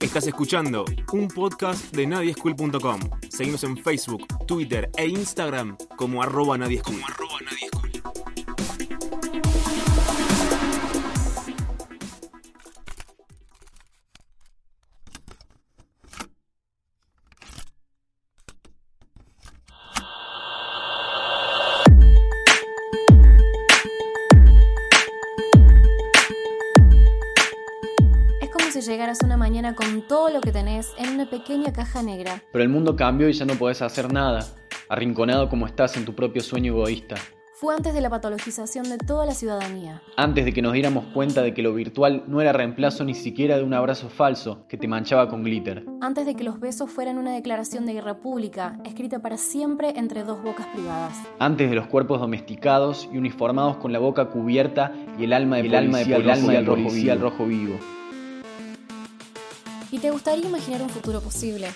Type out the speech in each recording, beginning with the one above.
Estás escuchando un podcast de nadieschool.com. Seguimos en Facebook, Twitter e Instagram como arroba nadieschool. Mañana con todo lo que tenés en una pequeña caja negra. Pero el mundo cambió y ya no podés hacer nada, arrinconado como estás en tu propio sueño egoísta. Fue antes de la patologización de toda la ciudadanía. Antes de que nos diéramos cuenta de que lo virtual no era reemplazo ni siquiera de un abrazo falso que te manchaba con glitter. Antes de que los besos fueran una declaración de guerra pública, escrita para siempre entre dos bocas privadas. Antes de los cuerpos domesticados y uniformados con la boca cubierta y el alma de el alma de el alma rojo vivo. al rojo vivo. ¿Y te gustaría imaginar un futuro posible?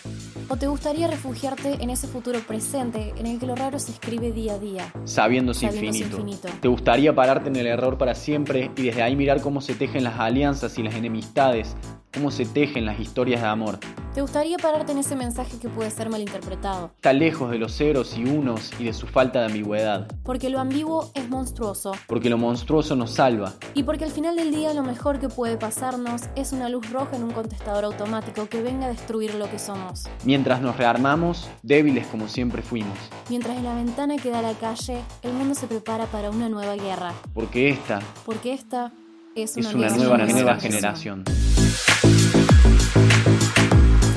¿O te gustaría refugiarte en ese futuro presente en el que lo raro se escribe día a día? Sabiéndose, Sabiéndose infinito. infinito. ¿Te gustaría pararte en el error para siempre y desde ahí mirar cómo se tejen las alianzas y las enemistades, cómo se tejen las historias de amor? ¿Te gustaría pararte en ese mensaje que puede ser malinterpretado? Está lejos de los ceros y unos y de su falta de ambigüedad, Porque lo ambiguo es monstruoso. porque lo monstruoso nos salva. Y porque al final del día lo mejor que puede pasarnos es una luz roja en un contestador automático que venga a destruir lo que somos. Mientras nos rearmamos, débiles como siempre fuimos, Mientras en la ventana que da a la calle, el mundo se prepara para una nueva guerra. porque esta Porque esta es una, es una nueva, nueva generación. generación.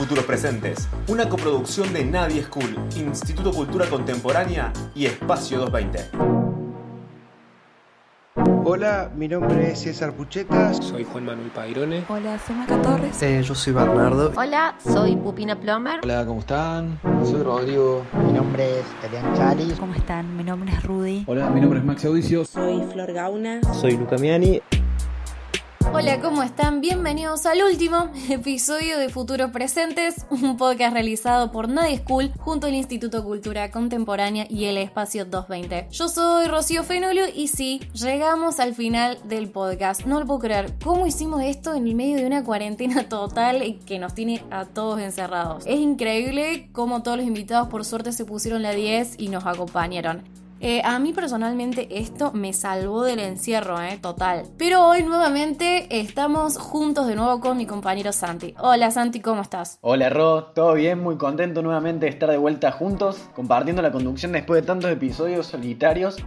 Futuros Presentes, una coproducción de Nadie School, Instituto Cultura Contemporánea y Espacio 220. Hola, mi nombre es César Puchetas. Soy Juan Manuel Pairone. Hola, soy Maca Torres. Eh, yo soy Bernardo. Hola, soy Pupina Plomer. Hola, ¿cómo están? Soy Rodrigo. Mi nombre es Elian Chari. ¿Cómo están? Mi nombre es Rudy. Hola, mi nombre es Max Audicio. Soy Flor Gauna. Soy Luca Miani. Hola, ¿cómo están? Bienvenidos al último episodio de Futuros Presentes, un podcast realizado por Nadie School junto al Instituto Cultura Contemporánea y el Espacio 220. Yo soy Rocío Fenolio y sí, llegamos al final del podcast. No lo puedo creer. ¿Cómo hicimos esto en el medio de una cuarentena total que nos tiene a todos encerrados? Es increíble cómo todos los invitados por suerte se pusieron la 10 y nos acompañaron. Eh, a mí personalmente esto me salvó del encierro, eh, total. Pero hoy nuevamente estamos juntos de nuevo con mi compañero Santi. Hola Santi, ¿cómo estás? Hola Ro, ¿todo bien? Muy contento nuevamente de estar de vuelta juntos, compartiendo la conducción después de tantos episodios solitarios,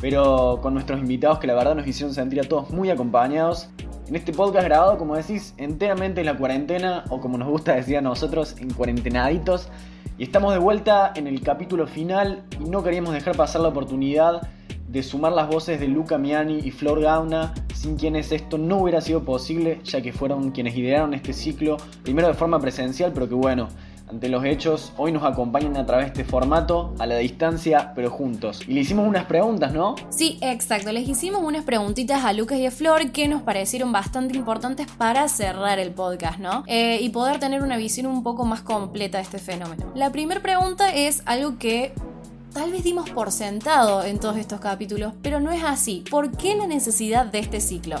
pero con nuestros invitados que la verdad nos hicieron sentir a todos muy acompañados. En este podcast grabado, como decís, enteramente en la cuarentena, o como nos gusta decir a nosotros, en cuarentenaditos. Y estamos de vuelta en el capítulo final y no queríamos dejar pasar la oportunidad de sumar las voces de Luca Miani y Flor Gauna, sin quienes esto no hubiera sido posible, ya que fueron quienes idearon este ciclo, primero de forma presencial, pero que bueno, ante los hechos, hoy nos acompañan a través de este formato, a la distancia, pero juntos. Y le hicimos unas preguntas, ¿no? Sí, exacto. Les hicimos unas preguntitas a Lucas y a Flor que nos parecieron bastante importantes para cerrar el podcast, ¿no? Eh, y poder tener una visión un poco más completa de este fenómeno. La primera pregunta es algo que tal vez dimos por sentado en todos estos capítulos, pero no es así. ¿Por qué la necesidad de este ciclo?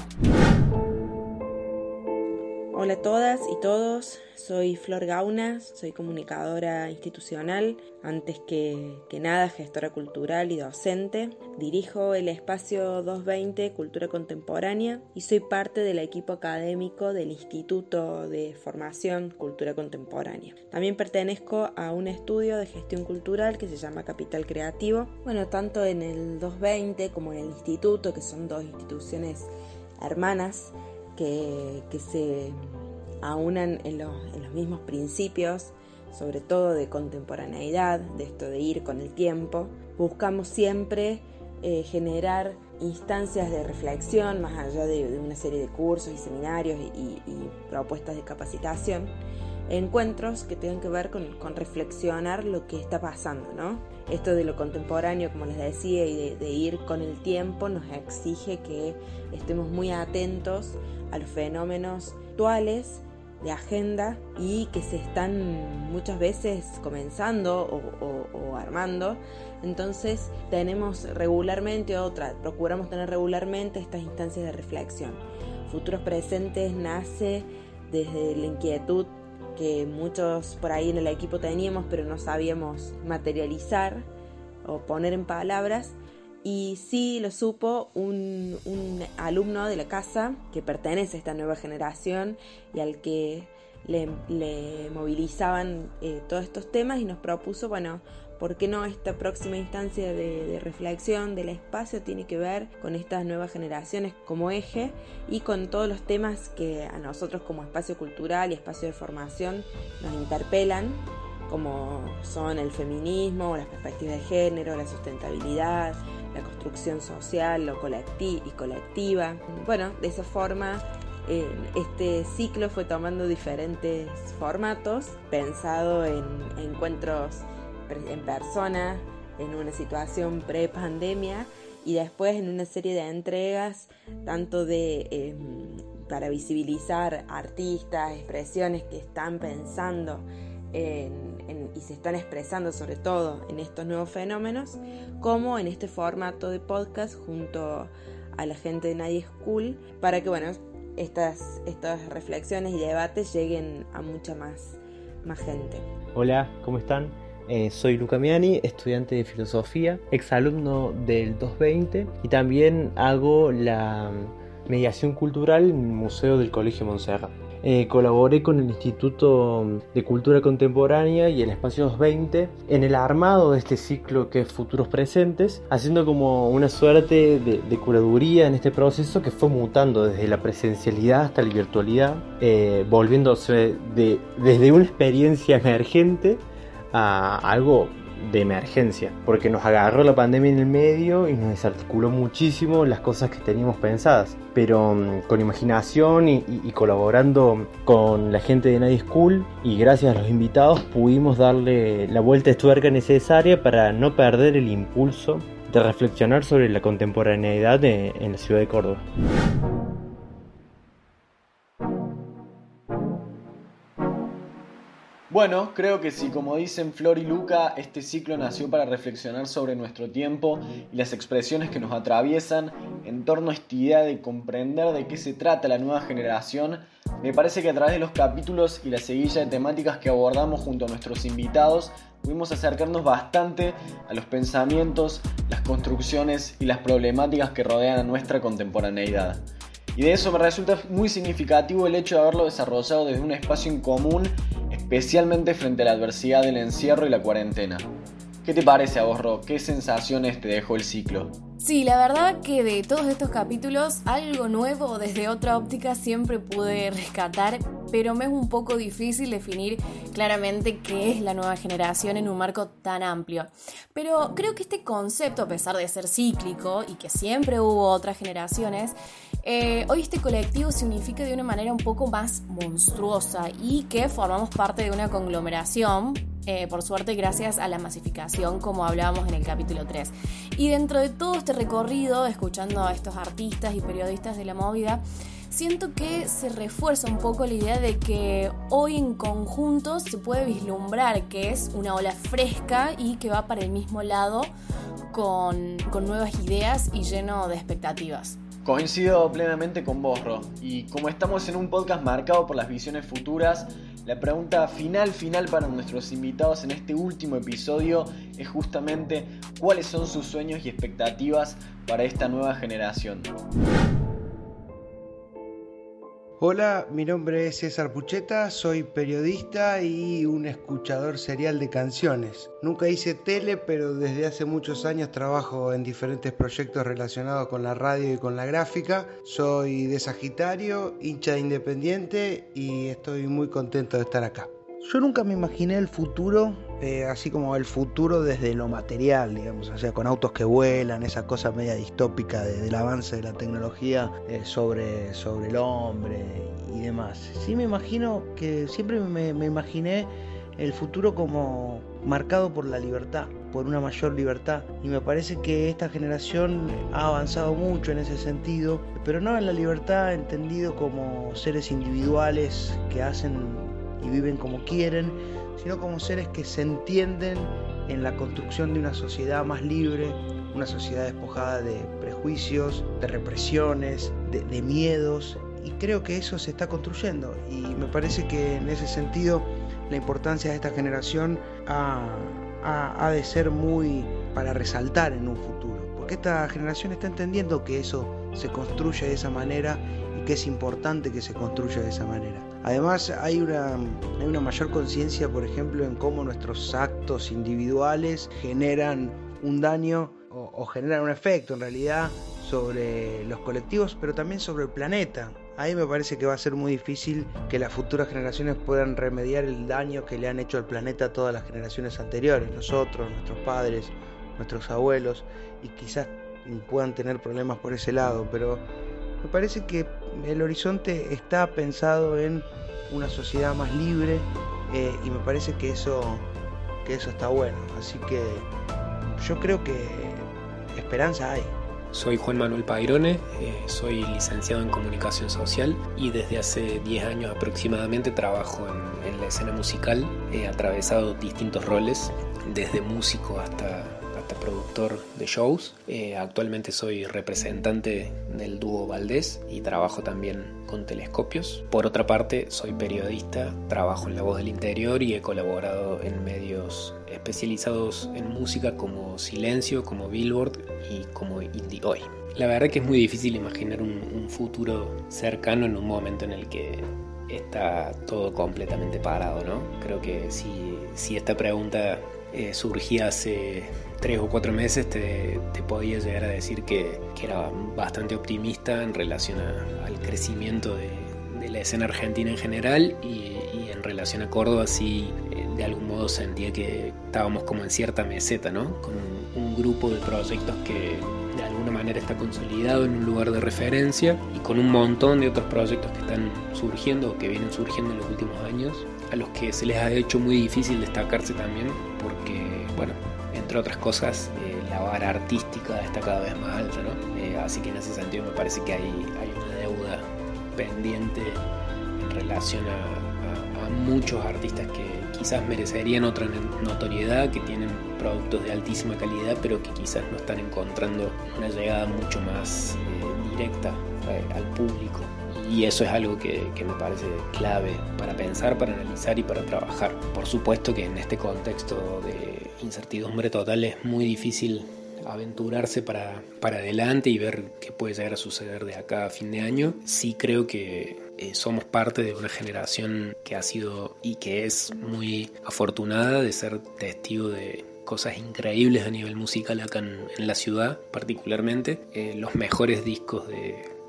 Hola a todas y todos, soy Flor Gauna, soy comunicadora institucional, antes que, que, nada gestora cultural y docente. Dirijo el espacio 220 Cultura Contemporánea y soy parte del equipo académico del Instituto de Formación Cultura Contemporánea. También pertenezco a un estudio de gestión cultural que se llama Capital Creativo. Bueno, tanto en el 220 como en el instituto, que son dos instituciones hermanas, que, que se aunan en los, en los, mismos principios, sobre todo de contemporaneidad, de esto de ir con el tiempo. Buscamos siempre eh, generar instancias de reflexión, más allá de, de, una serie de cursos y seminarios y, y, propuestas de capacitación, encuentros que tengan que ver con, con, reflexionar lo que está pasando, ¿no? Esto de lo contemporáneo, como les decía, y de, de ir con el tiempo nos exige que estemos muy atentos a los fenómenos actuales de agenda y que se están muchas veces comenzando o, armando. Entonces tenemos regularmente otra, procuramos tener regularmente estas instancias de reflexión. Futuros Presentes nace desde la inquietud que muchos por ahí en el equipo teníamos, pero no sabíamos materializar o poner en palabras. Y sí lo supo un, alumno de la casa que pertenece a esta nueva generación y al que le, movilizaban eh, todos estos temas y nos propuso, bueno, ¿por qué no esta próxima instancia de, reflexión del espacio tiene que ver con estas nuevas generaciones como eje y con todos los temas que a nosotros como espacio cultural y espacio de formación nos interpelan? como son el feminismo, las perspectivas de género, la sustentabilidad, la construcción social lo y colectiva. Bueno, de esa forma este ciclo fue tomando diferentes formatos, pensado en encuentros en persona, en una situación pre-pandemia y después en una serie de entregas, tanto de em, para visibilizar artistas, expresiones que están pensando y se están expresando sobre todo en estos nuevos fenómenos, como en este formato de podcast junto a la gente de Nadie School, para que bueno, estas, estas reflexiones y debates lleguen a mucha más, más gente. Hola, ¿cómo están? Eh, soy Luca Miani, estudiante de filosofía, exalumno del 220 y también hago la mediación cultural en el Museo del Colegio Montserrat. Eh, colaboré con el Instituto de Cultura Contemporánea y el Espacio 220 en el armado de este ciclo que es Futuros Presentes, haciendo como una suerte de, curaduría en este proceso que fue mutando desde la presencialidad hasta la virtualidad, eh, volviéndose desde una experiencia emergente a algo de emergencia, porque nos agarró la pandemia en el medio y nos desarticuló muchísimo las cosas que teníamos pensadas. Pero mm, con imaginación y, colaborando con la gente de Nadie School y gracias a los invitados pudimos darle la vuelta de tuerca necesaria para no perder el impulso de reflexionar sobre la contemporaneidad en la ciudad de Córdoba. Bueno, creo que si como dicen Flor y Luca, este ciclo nació para reflexionar sobre nuestro tiempo y las expresiones que nos atraviesan en torno a esta idea de comprender de qué se trata la nueva generación, me parece que a través de los capítulos y la seguilla de temáticas que abordamos junto a nuestros invitados, pudimos acercarnos bastante a los pensamientos, las construcciones y las problemáticas que rodean a nuestra contemporaneidad. Y de eso me resulta muy significativo el hecho de haberlo desarrollado desde un espacio en común especialmente frente a la adversidad del encierro y la cuarentena. ¿Qué te parece a vos? ¿Qué sensaciones te dejó el ciclo? Sí, la verdad que de todos estos capítulos, algo nuevo desde otra óptica siempre pude rescatar, pero me es un poco difícil definir claramente qué es la nueva generación en un marco tan amplio. Pero creo que este concepto, a pesar de ser cíclico y que siempre hubo otras generaciones, eh, hoy este colectivo se unifica de una manera un poco más monstruosa y que formamos parte de una conglomeración, eh, por suerte gracias a la masificación como hablábamos en el capítulo 3. Y dentro de todo este recorrido, escuchando a estos artistas y periodistas de la movida, siento que se refuerza un poco la idea de que hoy en conjunto se puede vislumbrar que es una ola fresca y que va para el mismo lado con, con nuevas ideas y lleno de expectativas. Coincido plenamente con vos, Ro. Y como estamos en un podcast marcado por las visiones futuras, la pregunta final, final para nuestros invitados en este último episodio es justamente cuáles son sus sueños y expectativas para esta nueva generación. Hola, mi nombre es César Pucheta, soy periodista y un escuchador serial de canciones. Nunca hice tele, pero desde hace muchos años trabajo en diferentes proyectos relacionados con la radio y con la gráfica. Soy de Sagitario, hincha de Independiente y estoy muy contento de estar acá. Yo nunca me imaginé el futuro, eh, así como el futuro desde lo material, digamos, o sea, con autos que vuelan, esa cosa media distópica del avance de la tecnología eh, sobre, sobre el hombre y demás. Sí me imagino que siempre me, me imaginé el futuro como marcado por la libertad, por una mayor libertad. Y me parece que esta generación ha avanzado mucho en ese sentido, pero no en la libertad entendido como seres individuales que hacen y viven como quieren, sino como seres que se entienden en la construcción de una sociedad más libre, una sociedad despojada de prejuicios, de represiones, de, miedos. Y creo que eso se está construyendo. Y me parece que en ese sentido la importancia de esta generación ha, ha de ser muy para resaltar en un futuro, porque esta generación está entendiendo que eso se construye de esa manera y que es importante que se construya de esa manera. Además hay una, hay una mayor conciencia, por ejemplo, en cómo nuestros actos individuales generan un daño o, generan un efecto en realidad sobre los colectivos, pero también sobre el planeta. Ahí me parece que va a ser muy difícil que las futuras generaciones puedan remediar el daño que le han hecho al planeta a todas las generaciones anteriores, nosotros, nuestros padres, nuestros abuelos, y quizás puedan tener problemas por ese lado, pero me parece que el horizonte está pensado en una sociedad más libre eh, y me parece que eso, que eso está bueno. Así que yo creo que esperanza hay. Soy Juan Manuel Pairone, eh, soy licenciado en comunicación social y desde hace 10 años aproximadamente trabajo en, en la escena musical. He atravesado distintos roles, desde músico hasta productor de shows. Eh, actualmente soy representante del dúo Valdés y trabajo también con telescopios. Por otra parte, soy periodista, trabajo en La Voz del Interior y he colaborado en medios especializados en música como Silencio, como Billboard y como Indie Hoy. La verdad que es muy difícil imaginar un, un futuro cercano en un momento en el que está todo completamente parado, ¿no? Creo que si, si esta pregunta eh, surgía hace tres o cuatro meses, te, podía llegar a decir que, era bastante optimista en relación al crecimiimiento de, la escena argentina en general y, en relación a Córdoba sí eh, de algún modo sentía que estábamos como en cierta meseta, ¿no? Con un, grupo de proyectos que de alguna manera está consolidado en un lugar de referencia y con un montón de otros proyectos que están surgiendo o que vienen surgiendo en los últimos años a los que se les ha hecho muy difícil destacarse también porque, bueno, entre otras cosas, eh, la vara artística está cada vez más alta, ¿no? Eh, así que en ese sentido me parece que hay, hay una deuda pendiente en relación a, muchos artistas que quizás merecerían otra notoriedad, que tienen productos de altísima calidad, pero que quizás no están encontrando una llegada mucho más eh, directa al público y eso es algo que, me parece clave para pensar, para analizar y para trabajar. Por supuesto que en este contexto de incertidumbre total es muy difícil aventurarse para, para adelante y ver qué puede llegar a suceder de acá a fin de año. Sí creo que eh, somos parte de una generación que ha sido y que es muy afortunada de ser testigo de cosas increíbles a nivel musical acá en, la ciudad particularmente. Eh, los mejores discos de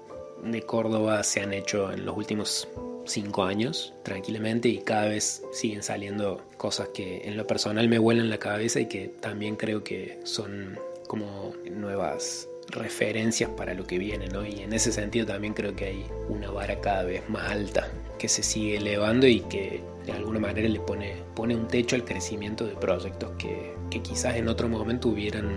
de Córdoba se han hecho en los últimos cinco años tranquilamente y cada vez siguen saliendo cosas que en lo personal me vuelan la cabeza y que también creo que son como nuevas referencias para lo que viene, ¿no? Y en ese sentido también creo que hay una vara cada vez más alta que se sigue elevando y que de alguna manera le pone, pone un techo al crecimiento de proyectos que, que quizás en otro momento hubieran,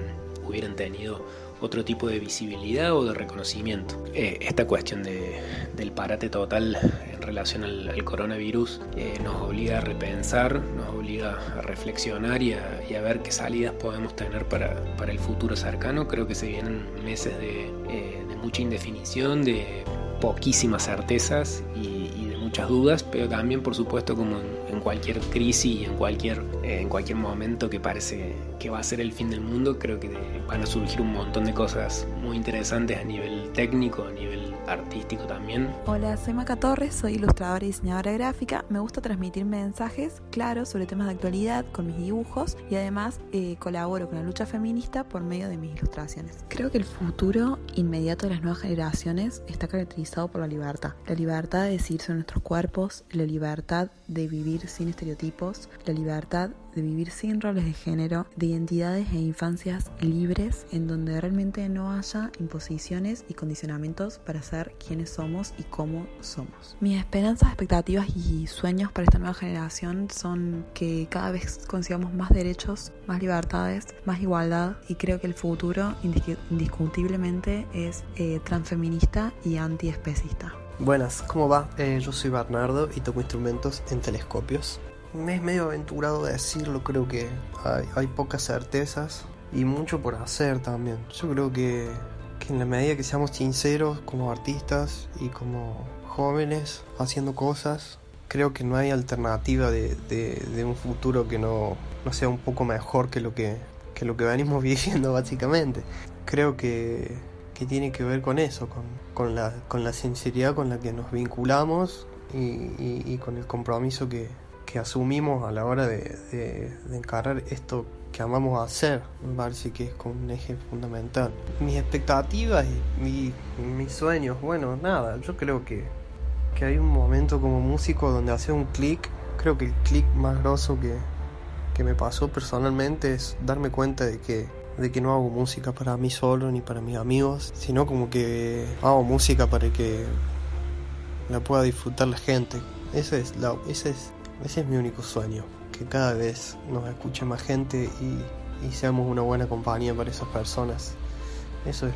hubieran tenido otro tipo de visibilidad o de reconocimiento. Eh, esta cuestión de, del parate total en relación al, coronavirus eh, nos obliga a repensar, nos obliga a reflexionar y a, ver qué salidas podemos tener para, el futuro cercano. Creo que se vienen meses de, eh, mucha indefinición, de poquísimas certezas y, de muchas dudas, pero también por supuesto como en, cualquier crisis y en cualquier, en cualquier momento que parece que va a ser el fin del mundo, creo que van a surgir un montón de cosas muy interesantes a nivel técnico, a nivel artístico también. Hola, soy Maca Torres, soy ilustradora y diseñadora gráfica. Me gusta transmitir mensajes claros sobre temas de actualidad con mis dibujos y además eh, colaboro con la lucha feminista por medio de mis ilustraciones. Creo que el futuro inmediato de las nuevas generaciones está caracterizado por la libertad. La libertad de decir sobre nuestros cuerpos, la libertad de vivir sin estereotipos, la libertad de vivir sin roles de género, de identidades e infancias libres en donde realmente no haya imposiciones y condicionamientos para ser quienes somos y cómo somos. Mis esperanzas, expectativas y sueños para esta nueva generación son que cada vez consigamos más derechos, más libertades, más igualdad y creo que el futuro indiscutiblemente es eh, transfeminista y antiespecista. Buenas, ¿cómo va? Eh, yo soy Bernardo y toco instrumentos en telescopios. Es medio aventurado decirlo, creo que hay, pocas certezas y mucho por hacer también. Yo creo que, que en la medida que seamos sinceros como artistas y como jóvenes haciendo cosas. Creo que no hay alternativa de, de, un futuro que no, no, sea un poco mejor que lo que, que lo que venimos viviendo básicamente. Creo que, que tiene que ver con eso, con, con, la, con la sinceridad con la que nos vinculamos y, y, con el compromiso que, que, asumimos a la hora de, de, encarar esto que amamos hacer, me parece que es como un eje fundamental. Mis expectativas y mis sueños, bueno, nada, yo creo que, que hay un momento como músico donde hace un clic, creo que el clic más grosso que, que me pasó personalmente es darme cuenta de que de que no hago música para mí solo ni para mis amigos, sino como que hago música para que la pueda disfrutar la gente. Ese es, la, ese es, ese es mi único sueño, que cada vez nos escuche más gente y, y seamos una buena compañía para esas personas. Eso es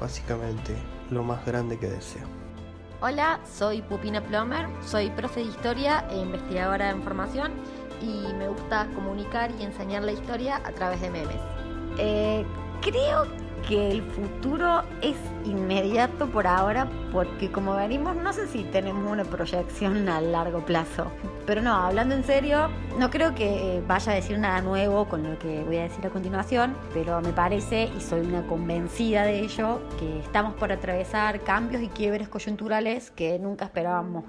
básicamente lo más grande que deseo. Hola, soy Pupina Plomer, soy profe de historia e investigadora de formación y me gusta comunicar y enseñar la historia a través de memes. Eh, creo que el futuro es inmediato por ahora porque como venimos no sé si tenemos una proyección a largo plazo. Pero no, hablando en serio, no creo que vaya a decir nada nuevo con lo que voy a decir a continuación, pero me parece, y soy una convencida de ello, que estamos por atravesar cambios y quiebres coyunturales que nunca esperábamos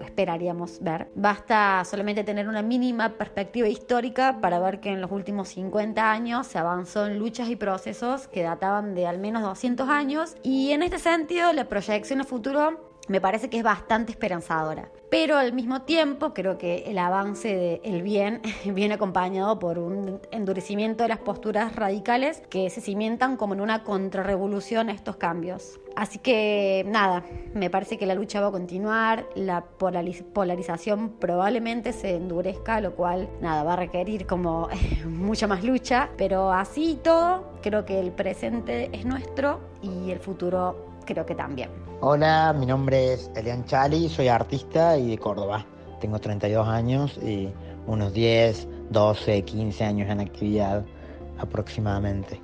esperaríamos ver. Basta solamente tener una mínima perspectiva histórica para ver que en los últimos 50 años se avanzó en luchas y procesos que databan de al menos 200 años y en este sentido la proyección a futuro me parece que es bastante esperanzadora. Pero al mismo tiempo creo que el avance del bien viene acompañado por un endurecimiento de las posturas radicales que se cimientan como en una contrarrevolución a estos cambios. Así que nada, me parece que la lucha va a continuar, la polarización probablemente se endurezca, lo cual nada, va a requerir como mucha más lucha, pero así y todo, creo que el presente es nuestro y el futuro creo que también. Hola, mi nombre es Elian Chali, soy artista y de Córdoba. Tengo 32 años y unos 10, 12, 15 años en actividad aproximadamente.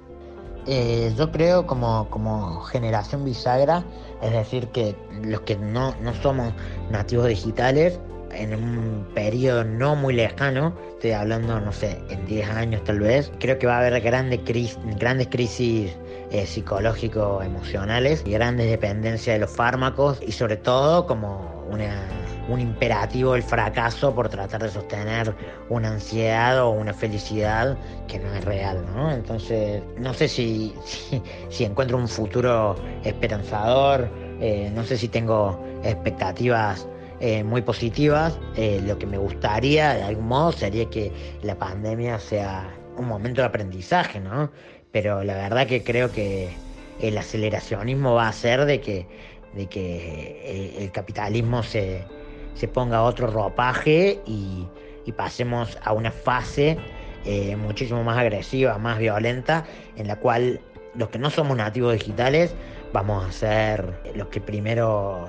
Eh, yo creo como, como generación bisagra, es decir, que los que no, no somos nativos digitales, en un periodo no muy lejano, estoy hablando, no sé, en 10 años tal vez, creo que va a haber grandes crisis, grandes crisis eh, psicológico-emocionales y grandes dependencias de los fármacos y sobre todo como una, un imperativo el fracaso por tratar de sostener una ansiedad o una felicidad que no es real, ¿no? Entonces, no sé si, si, encuentro un futuro esperanzador, eh, no sé si tengo expectativas eh, muy positivas. lo que me gustaría de algún modo sería que la pandemia sea un momento de aprendizaje, ¿no? pero la verdad que creo que el aceleracionismo va a hacer de que, de que eh, el capitalismo se, se ponga otro ropaje y, pasemos a una fase eh, muchísimo más agresiva, más violenta, en la cual los que no somos nativos digitales vamos a ser los que primero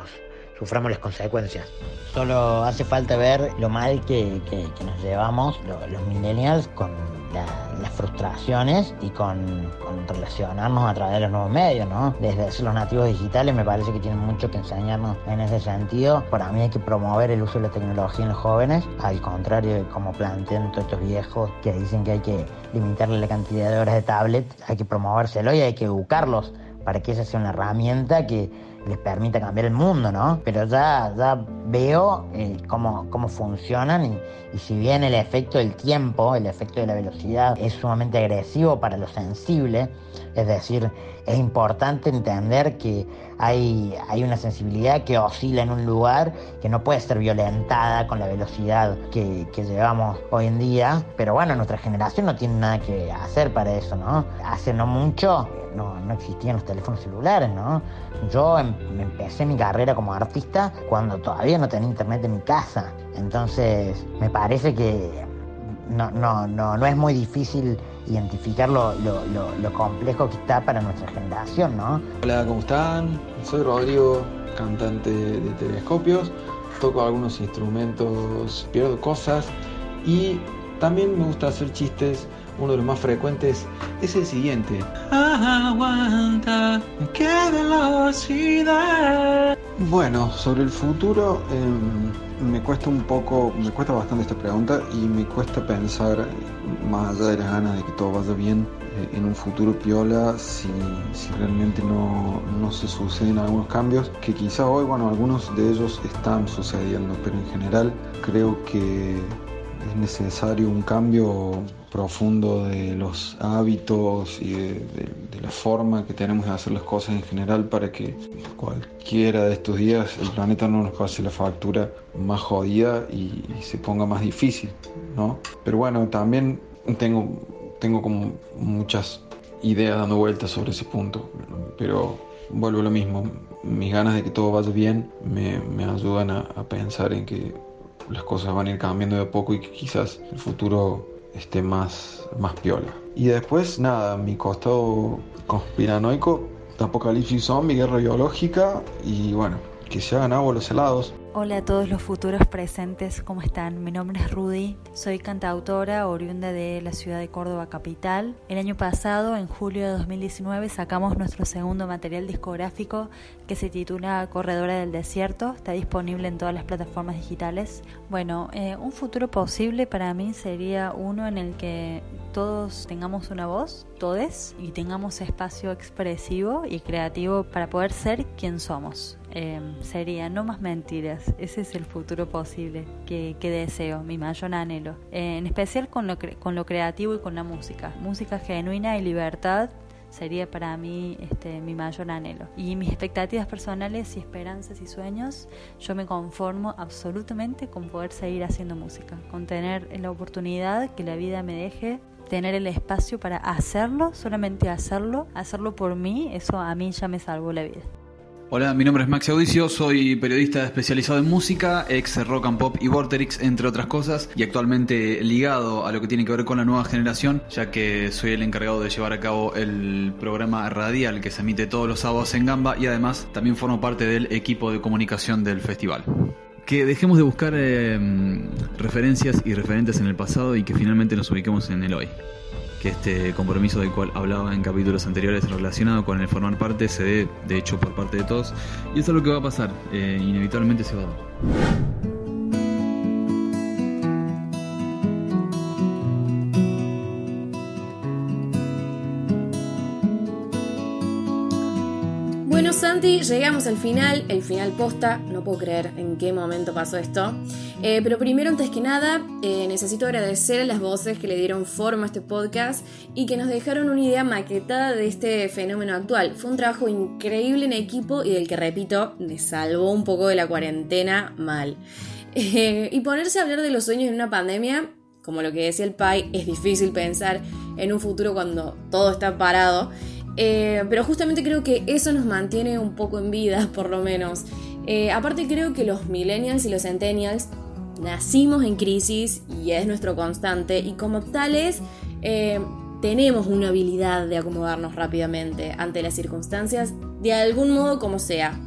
suframos las consecuencias. Solo hace falta ver lo mal que, nos llevamos los millennials con las frustraciones y con, relacionarnos a través de los nuevos medios, ¿no? Desde los nativos digitales me parece que tienen mucho que enseñarnos en ese sentido. Para mí hay que promover el uso de la tecnología en los jóvenes, al contrario de como plantean todos estos viejos que dicen que hay que limitarle la cantidad de horas de tablet, hay que promovérselo y hay que educarlos para que esa sea una herramienta que les permita cambiar el mundo, ¿no? Pero ya, ya veo eh, cómo, cómo funcionan y, y, si bien el efecto del tiempo, el efecto de la velocidad es sumamente agresivo para lo sensible, es decir, es importante entender que hay, hay una sensibilidad que oscila en un lugar que no puede ser violentada con la velocidad que, que llevamos hoy en día, pero bueno, nuestra generación no tiene nada que hacer para eso, ¿no? Hace no mucho no, no existían los teléfonos celulares, ¿no? Yo em, empecé mi carrera como artista cuando todavía no tenía internet en mi casa. Entonces, me parece que no, no, no, no es muy difícil identificar lo, lo, complejo que está para nuestra generación, ¿no? Hola, ¿cómo están? Soy Rodrigo, cantante de telescopios. Toco algunos instrumentos, pierdo cosas y también me gusta hacer chistes uno de los más frecuentes es el siguiente. Aguanta, qué velocidad. Bueno, sobre el futuro em, me cuesta un poco, me cuesta bastante esta pregunta y me cuesta pensar más allá de las ganas de que todo vaya bien eh, en un futuro piola si, si realmente no, no, se suceden algunos cambios que quizá hoy, bueno, algunos de ellos están sucediendo, pero en general creo que es necesario un cambio profundo de los hábitos y de, la forma que tenemos de hacer las cosas en general para que cualquiera de estos días el planeta no nos pase la factura más jodida y, se ponga más difícil, ¿no? Pero bueno, también tengo, tengo como muchas ideas dando vueltas sobre ese punto, pero vuelvo a lo mismo, mis ganas de que todo vaya bien me, me ayudan a, a pensar en que las cosas van a ir cambiando de poco y que quizás el futuro esté más, más piola. Y después, nada, mi costado conspiranoico, apocalipsis zombie, guerra biológica y bueno, que se hagan agua los helados. Hola a todos los futuros presentes, ¿cómo están? Mi nombre es Rudy, soy cantautora oriunda de la ciudad de Córdoba capital. El año pasado, en julio de 2019, sacamos nuestro segundo material discográfico que se titula Corredora del Desierto, está disponible en todas las plataformas digitales. Bueno, eh, un futuro posible para mí sería uno en el que todos tengamos una voz, todes, y tengamos espacio expresivo y creativo para poder ser quien somos. Em, sería no más mentiras. Ese es el futuro posible que, deseo, mi mayor anhelo. en especial con lo, con lo creativo y con la música. Música genuina y libertad sería para mí este, mi mayor anhelo. Y mis expectativas personales y esperanzas y sueños, yo me conformo absolutamente con poder seguir haciendo música, con tener la oportunidad que la vida me deje tener el espacio para hacerlo, solamente hacerlo, hacerlo por mí, eso a mí ya me salvó la vida. Hola, mi nombre es Maxi Audicio, soy periodista especializado en música, ex rock and pop y Vorterix, entre otras cosas, y actualmente ligado a lo que tiene que ver con la nueva generación, ya que soy el encargado de llevar a cabo el programa radial que se emite todos los sábados en Gamba y además también formo parte del equipo de comunicación del festival. Que dejemos de buscar eh, referencias y referentes en el pasado y que finalmente nos ubiquemos en el hoy que este compromiso del cual hablaba en capítulos anteriores relacionado con el formar parte se dé de hecho por parte de todos y eso es lo que va a pasar, eh, inevitablemente se va a dar. Llegamos al final, el final posta, no puedo creer en qué momento pasó esto. Eh, pero primero, antes que nada, eh, necesito agradecer a las voces que le dieron forma a este podcast y que nos dejaron una idea maquetada de este fenómeno actual. Fue un trabajo increíble en equipo y del que, repito, me salvó un poco de la cuarentena mal. Eh, y ponerse a hablar de los sueños en una pandemia, como lo que decía el Pai, es difícil pensar en un futuro cuando todo está parado. Eh, pero justamente creo que eso nos mantiene un poco en vida, por lo menos. Eh, aparte creo que los millennials y los centennials nacimos en crisis y es nuestro constante y como tales eh, tenemos una habilidad de acomodarnos rápidamente ante las circunstancias de algún modo como sea.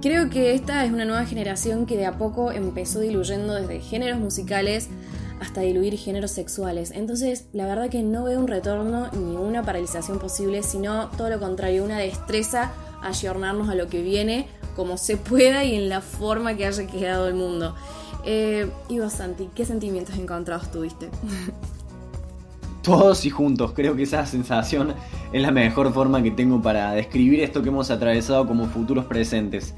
creo que esta es una nueva generación que de a poco empezó diluyendo desde géneros musicales hasta diluir géneros sexuales. Entonces, la verdad que no veo un retorno ni una paralización posible, sino todo lo contrario, una destreza a ayornarnos a lo que viene como se pueda y en la forma que haya quedado el mundo. Eh, y Santi, ¿qué sentimientos encontrados tuviste? Todos y juntos, creo que esa sensación es la mejor forma que tengo para describir esto que hemos atravesado como futuros presentes.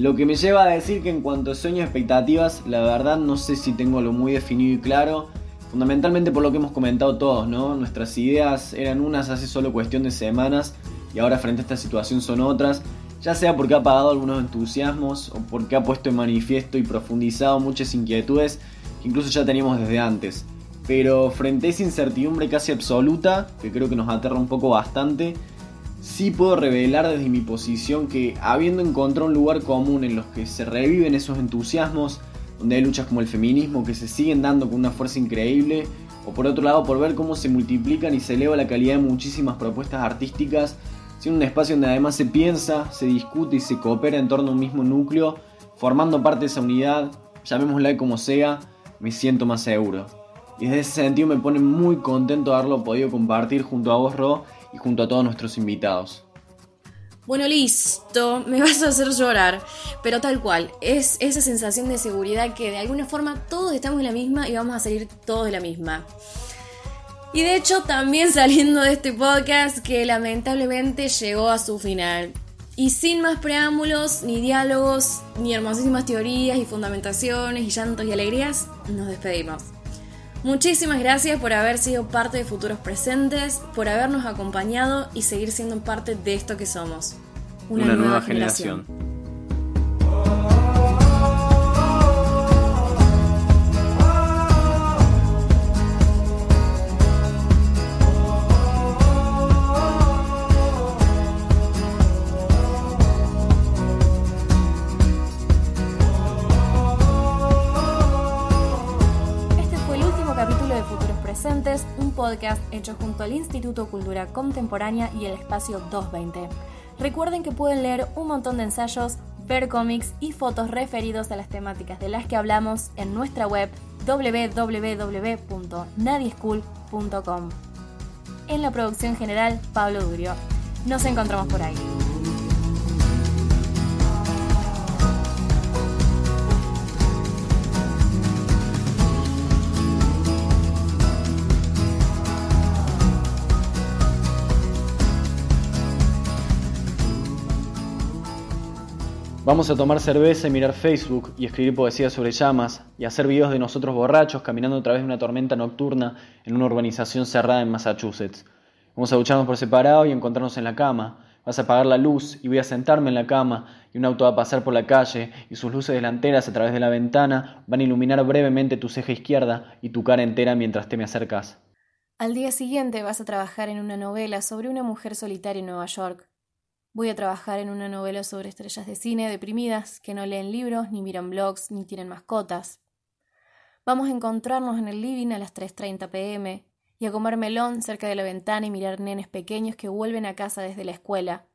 Lo que me lleva a decir que en cuanto a sueños y expectativas, la verdad no sé si tengo lo muy definido y claro. Fundamentalmente por lo que hemos comentado todos, ¿no? Nuestras ideas eran unas hace solo cuestión de semanas y ahora frente a esta situación son otras, ya sea porque ha apagado algunos entusiasmos o porque ha puesto en manifiesto y profundizado muchas inquietudes que incluso ya teníamos desde antes. Pero frente a esa incertidumbre casi absoluta, que creo que nos aterra un poco bastante, sí puedo revelar desde mi posición que habiendo encontrado un lugar común en los que se reviven esos entusiasmos, donde hay luchas como el feminismo que se siguen dando con una fuerza increíble, o por otro lado por ver cómo se multiplican y se eleva la calidad de muchísimas propuestas artísticas, siendo un espacio donde además se piensa, se discute y se coopera en torno a un mismo núcleo, formando parte de esa unidad, llamémosla como sea, me siento más seguro. Y desde ese sentido me pone muy contento de haberlo podido compartir junto a vos, Ro, y junto a todos nuestros invitados. Bueno, listo, me vas a hacer llorar. Pero tal cual, es esa sensación de seguridad que de alguna forma todos estamos en la misma y vamos a salir todos de la misma. Y de hecho también saliendo de este podcast que lamentablemente llegó a su final. Y sin más preámbulos, ni diálogos, ni hermosísimas teorías y fundamentaciones y llantos y alegrías, nos despedimos. Muchísimas gracias por haber sido parte de Futuros Presentes, por habernos acompañado y seguir siendo parte de esto que somos. Una, nueva, generación. Hecho junto al Instituto Cultura Contemporánea y el Espacio 220. Recuerden que pueden leer un montón de ensayos, ver cómics y fotos referidos a las temáticas de las que hablamos en nuestra web www.nadieschool.com. En la producción general, Pablo Durio. Nos encontramos por ahí. Vamos a tomar cerveza y mirar Facebook y escribir poesía sobre llamas y hacer videos de nosotros borrachos caminando a través de una tormenta nocturna en una urbanización cerrada en Massachusetts. Vamos a ducharnos por separado y encontrarnos en la cama. Vas a apagar la luz y voy a sentarme en la cama y un auto va a pasar por la calle y sus luces delanteras a través de la ventana van a iluminar brevemente tu ceja izquierda y tu cara entera mientras te me acercas. Al día siguiente vas a trabajar en una novela sobre una mujer solitaria en Nueva York Voy a trabajar en una novela sobre estrellas de cine deprimidas que no leen libros, ni miran blogs, ni tienen mascotas. Vamos a encontrarnos en el living a las 3.30 pm y a comer melón cerca de la ventana y mirar nenes pequeños que vuelven a casa desde la escuela.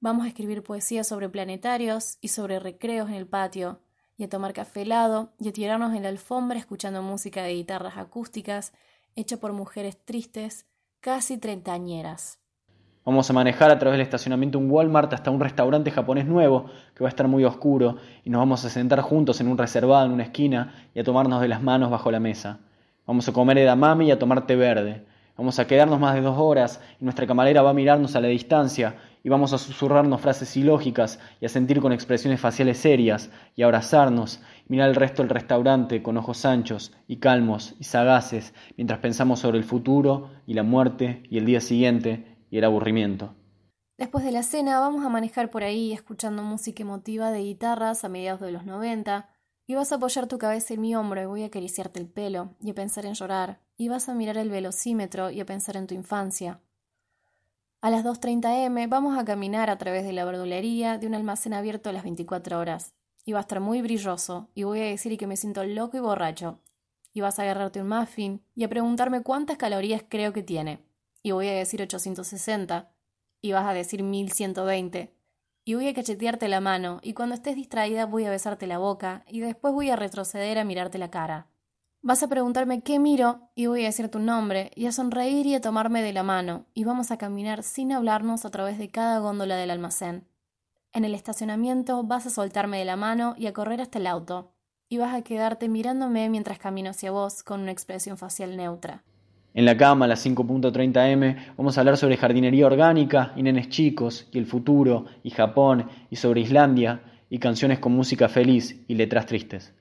Vamos a escribir poesía sobre planetarios y sobre recreos en el patio, y a tomar café helado y a tirarnos en la alfombra escuchando música de guitarras acústicas hecha por mujeres tristes, casi treintañeras. Vamos a manejar a través del estacionamiento un Walmart hasta un restaurante japonés nuevo que va a estar muy oscuro y nos vamos a sentar juntos en un reservado en una esquina y a tomarnos de las manos bajo la mesa. Vamos a comer edamame y a tomar té verde. Vamos a quedarnos más de dos horas y nuestra camarera va a mirarnos a la distancia y vamos a susurrarnos frases ilógicas y a sentir con expresiones faciales serias y a abrazarnos y mirar el resto del restaurante con ojos anchos y calmos y sagaces mientras pensamos sobre el futuro y la muerte y el día siguiente y el aburrimiento. Después de la cena vamos a manejar por ahí escuchando música emotiva de guitarras a mediados de los 90 y vas a apoyar tu cabeza en mi hombro y voy a acariciarte el pelo y a pensar en llorar y vas a mirar el velocímetro y a pensar en tu infancia. A las 2.30 m vamos a caminar a través de la verdulería de un almacén abierto a las 24 horas y va a estar muy brilloso y voy a decir que me siento loco y borracho y vas a agarrarte un muffin y a preguntarme cuántas calorías creo que tiene y voy a decir 860 y vas a decir 1120 y voy a cachetearte la mano y cuando estés distraída voy a besarte la boca y después voy a retroceder a mirarte la cara. Vas a preguntarme qué miro y voy a decir tu nombre y a sonreír y a tomarme de la mano y vamos a caminar sin hablarnos a través de cada góndola del almacén. En el estacionamiento vas a soltarme de la mano y a correr hasta el auto y vas a quedarte mirándome mientras camino hacia vos con una expresión facial neutra. En la cama, a las 5.30 m, vamos a hablar sobre jardinería orgánica y nenes chicos, y el futuro, y Japón, y sobre Islandia, y canciones con música feliz y letras tristes.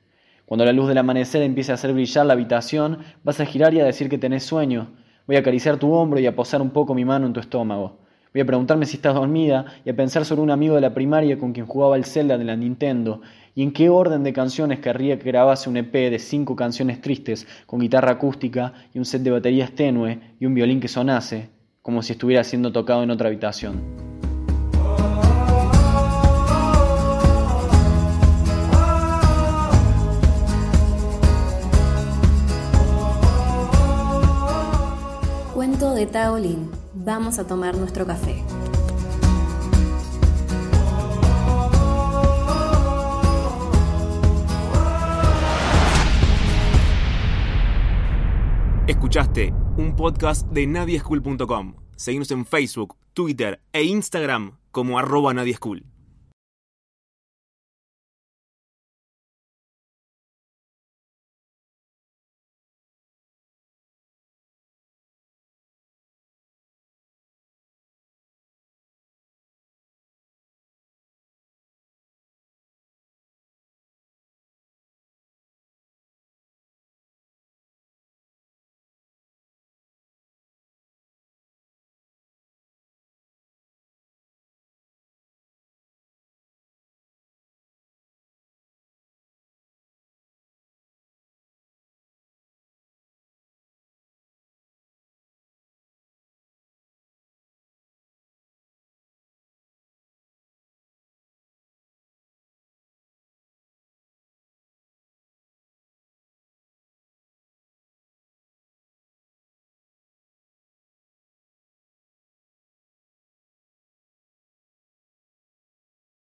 Cuando la luz del amanecer empiece a hacer brillar la habitación, vas a girar y a decir que tenés sueño. Voy a acariciar tu hombro y a posar un poco mi mano en tu estómago. Voy a preguntarme si estás dormida y a pensar sobre un amigo de la primaria con quien jugaba el Zelda de la Nintendo y en qué orden de canciones querría que grabase un EP de cinco canciones tristes con guitarra acústica y un set de baterías tenue y un violín que sonase, como si estuviera siendo tocado en otra habitación. Cuento de Taolín. Vamos a tomar nuestro café. Escuchaste un podcast de nadieschool.com. Seguimos en Facebook, Twitter e Instagram como arroba Nadie School.